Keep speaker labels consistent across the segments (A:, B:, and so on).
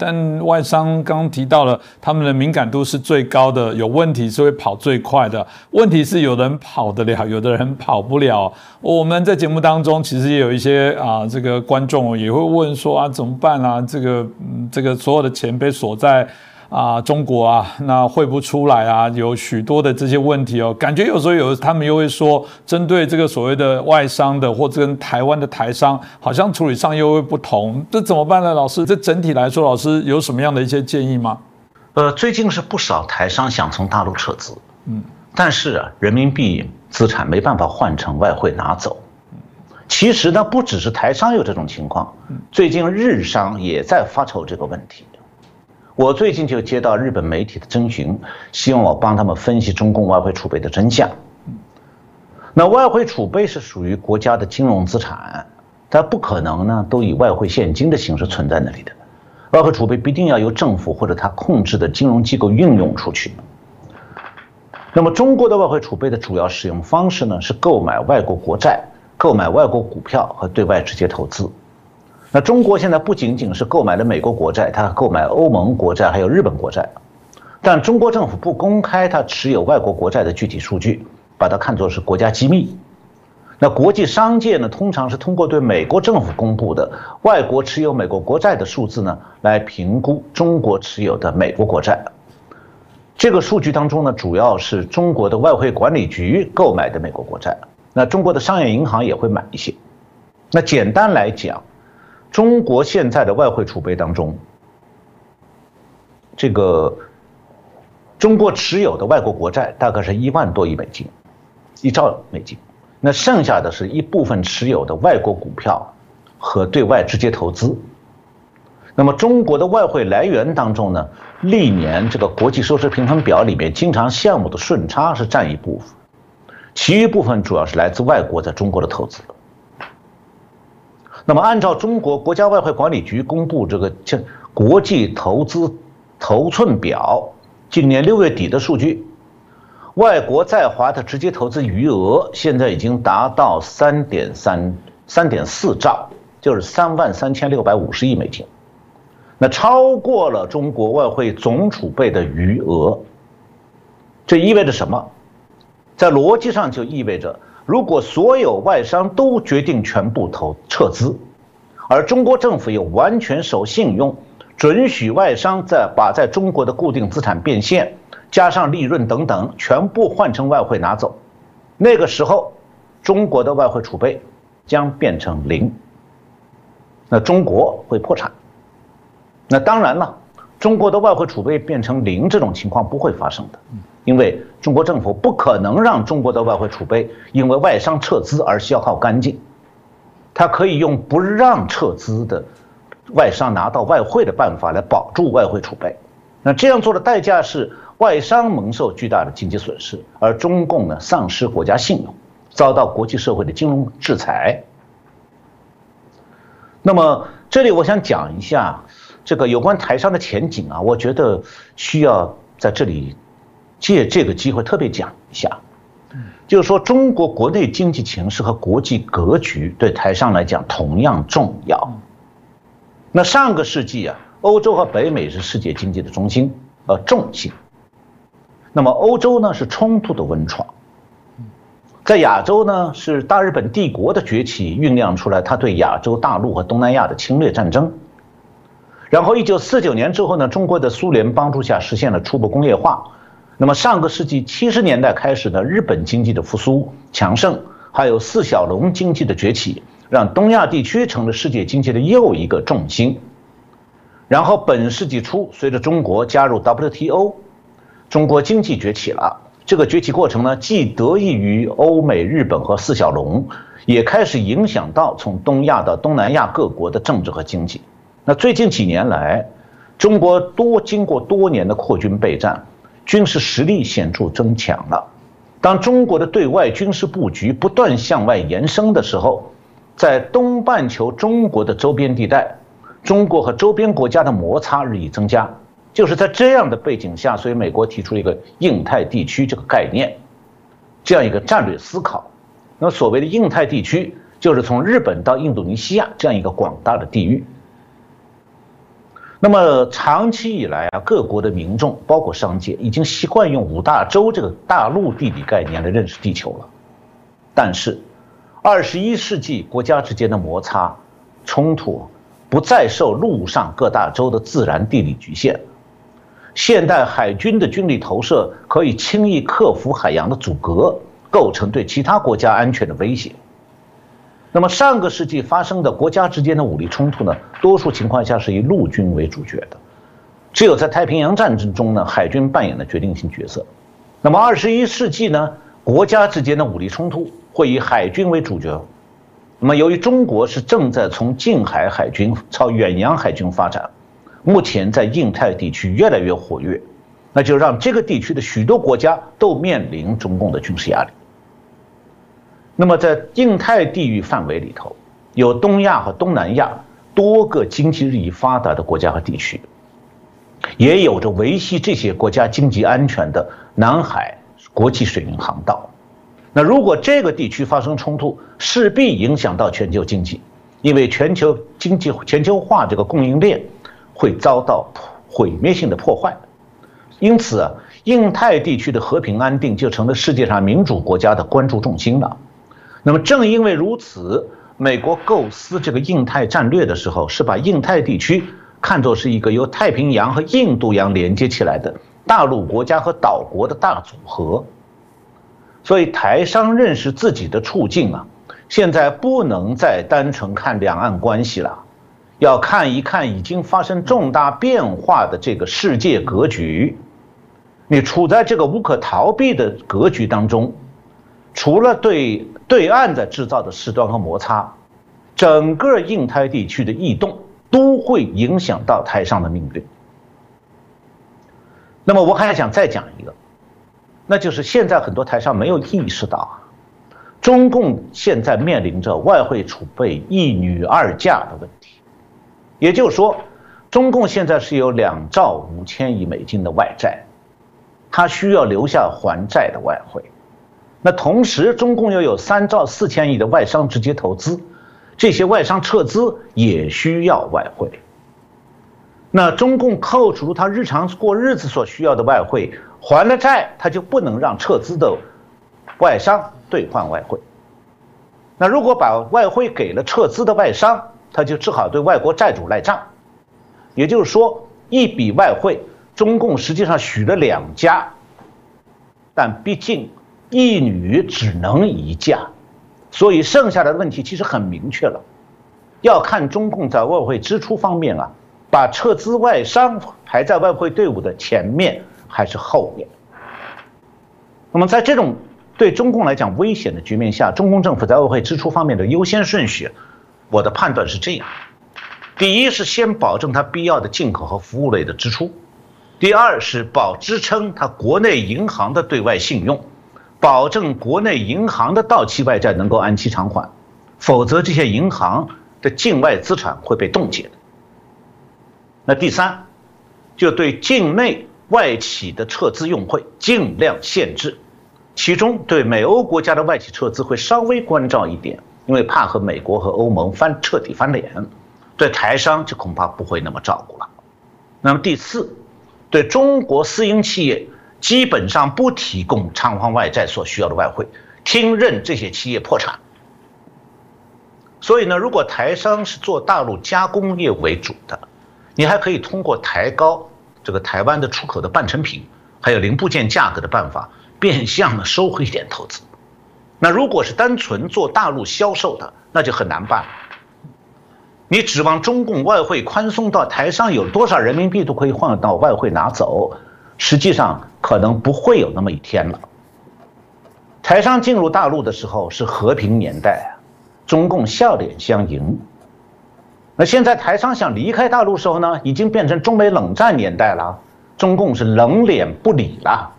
A: 但外商刚提到了他们的敏感度是最高的，有问题是会跑最快的。问题是有人跑得了，有的人跑不了。我们在节目当中其实也有一些啊，这个观众也会问说啊，怎么办啊？这个嗯，这个所有的钱被锁在。啊，中国啊，那汇不出来啊，有许多的这些问题哦。感觉有时候有他们又会说，针对这个所谓的外商的，或者跟台湾的台商，好像处理上又会不同，这怎么办呢？老师，这整体来说，老师有什么样的一些建议吗？
B: 呃，最近是不少台商想从大陆撤资，嗯，但是啊，人民币资产没办法换成外汇拿走。其实呢，不只是台商有这种情况，最近日商也在发愁这个问题。我最近就接到日本媒体的征询，希望我帮他们分析中共外汇储备的真相。那外汇储备是属于国家的金融资产，它不可能呢都以外汇现金的形式存在那里的。外汇储备必定要由政府或者他控制的金融机构运用出去。那么中国的外汇储备的主要使用方式呢是购买外国国债、购买外国股票和对外直接投资。那中国现在不仅仅是购买了美国国债，它还购买欧盟国债，还有日本国债。但中国政府不公开它持有外国国债的具体数据，把它看作是国家机密。那国际商界呢，通常是通过对美国政府公布的外国持有美国国债的数字呢，来评估中国持有的美国国债。这个数据当中呢，主要是中国的外汇管理局购买的美国国债，那中国的商业银行也会买一些。那简单来讲。中国现在的外汇储备当中，这个中国持有的外国国债大概是一万多亿美金，一兆美金。那剩下的是一部分持有的外国股票和对外直接投资。那么中国的外汇来源当中呢，历年这个国际收支平衡表里面经常项目的顺差是占一部分，其余部分主要是来自外国在中国的投资。那么，按照中国国家外汇管理局公布这个这国际投资头寸表，今年六月底的数据，外国在华的直接投资余额现在已经达到三点三三点四兆，就是三万三千六百五十亿美金，那超过了中国外汇总储备的余额。这意味着什么？在逻辑上就意味着。如果所有外商都决定全部投撤资，而中国政府又完全守信用，准许外商在把在中国的固定资产变现，加上利润等等全部换成外汇拿走，那个时候，中国的外汇储备将变成零。那中国会破产。那当然了，中国的外汇储备变成零这种情况不会发生的。因为中国政府不可能让中国的外汇储备因为外商撤资而消耗干净，它可以用不让撤资的外商拿到外汇的办法来保住外汇储备。那这样做的代价是外商蒙受巨大的经济损失，而中共呢丧失国家信用，遭到国际社会的金融制裁。那么这里我想讲一下这个有关台商的前景啊，我觉得需要在这里。借这个机会特别讲一下，就是说中国国内经济形势和国际格局对台商来讲同样重要。那上个世纪啊，欧洲和北美是世界经济的中心，呃重心。那么欧洲呢是冲突的温床，在亚洲呢是大日本帝国的崛起酝酿出来，它对亚洲大陆和东南亚的侵略战争。然后一九四九年之后呢，中国的苏联帮助下实现了初步工业化。那么上个世纪七十年代开始的日本经济的复苏强盛，还有四小龙经济的崛起，让东亚地区成了世界经济的又一个重心。然后本世纪初，随着中国加入 WTO，中国经济崛起了。这个崛起过程呢，既得益于欧美、日本和四小龙，也开始影响到从东亚到东南亚各国的政治和经济。那最近几年来，中国多经过多年的扩军备战。军事实力显著增强了。当中国的对外军事布局不断向外延伸的时候，在东半球中国的周边地带，中国和周边国家的摩擦日益增加。就是在这样的背景下，所以美国提出一个印太地区这个概念，这样一个战略思考。那所谓的印太地区，就是从日本到印度尼西亚这样一个广大的地域。那么长期以来啊，各国的民众，包括商界，已经习惯用五大洲这个大陆地理概念来认识地球了。但是，二十一世纪国家之间的摩擦、冲突，不再受陆上各大洲的自然地理局限。现代海军的军力投射可以轻易克服海洋的阻隔，构成对其他国家安全的威胁。那么上个世纪发生的国家之间的武力冲突呢，多数情况下是以陆军为主角的，只有在太平洋战争中呢，海军扮演了决定性角色。那么二十一世纪呢，国家之间的武力冲突会以海军为主角。那么由于中国是正在从近海海军朝远洋海军发展，目前在印太地区越来越活跃，那就让这个地区的许多国家都面临中共的军事压力。那么，在印太地域范围里头，有东亚和东南亚多个经济日益发达的国家和地区，也有着维系这些国家经济安全的南海国际水运航道。那如果这个地区发生冲突，势必影响到全球经济，因为全球经济全球化这个供应链会遭到毁灭性的破坏。因此，啊印太地区的和平安定就成了世界上民主国家的关注重心了。那么正因为如此，美国构思这个印太战略的时候，是把印太地区看作是一个由太平洋和印度洋连接起来的大陆国家和岛国的大组合。所以台商认识自己的处境啊，现在不能再单纯看两岸关系了，要看一看已经发生重大变化的这个世界格局。你处在这个无可逃避的格局当中。除了对对岸在制造的事端和摩擦，整个印太地区的异动都会影响到台上的命运。那么我还想再讲一个，那就是现在很多台商没有意识到啊，中共现在面临着外汇储备一女二嫁的问题，也就是说，中共现在是有两兆五千亿美金的外债，它需要留下还债的外汇。那同时，中共又有三兆四千亿的外商直接投资，这些外商撤资也需要外汇。那中共扣除他日常过日子所需要的外汇，还了债，他就不能让撤资的外商兑换外汇。那如果把外汇给了撤资的外商，他就只好对外国债主赖账。也就是说，一笔外汇，中共实际上许了两家，但毕竟。一女只能一嫁，所以剩下的问题其实很明确了，要看中共在外汇支出方面啊，把撤资外商排在外汇队伍的前面还是后面。那么在这种对中共来讲危险的局面下，中共政府在外汇支出方面的优先顺序，我的判断是这样：第一是先保证它必要的进口和服务类的支出；第二是保支撑它国内银行的对外信用。保证国内银行的到期外债能够按期偿还，否则这些银行的境外资产会被冻结。那第三，就对境内外企的撤资用汇尽量限制，其中对美欧国家的外企撤资会稍微关照一点，因为怕和美国和欧盟翻彻底翻脸。对台商就恐怕不会那么照顾了。那么第四，对中国私营企业。基本上不提供偿还外债所需要的外汇，听任这些企业破产。所以呢，如果台商是做大陆加工业为主的，你还可以通过抬高这个台湾的出口的半成品还有零部件价格的办法，变相的收回一点投资。那如果是单纯做大陆销售的，那就很难办。你指望中共外汇宽松到台商有多少人民币都可以换到外汇拿走？实际上可能不会有那么一天了。台商进入大陆的时候是和平年代啊，中共笑脸相迎。那现在台商想离开大陆时候呢，已经变成中美冷战年代了，中共是冷脸不理了。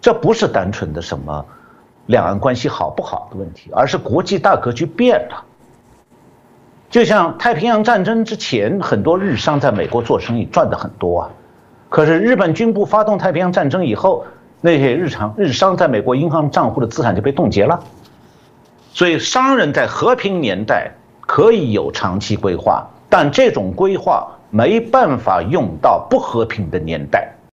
B: 这不是单纯的什么两岸关系好不好的问题，而是国际大格局变了。就像太平洋战争之前，很多日商在美国做生意赚的很多啊。可是日本军部发动太平洋战争以后，那些日常日商在美国银行账户的资产就被冻结了。所以商人在和平年代可以有长期规划，但这种规划没办法用到不和平的年代。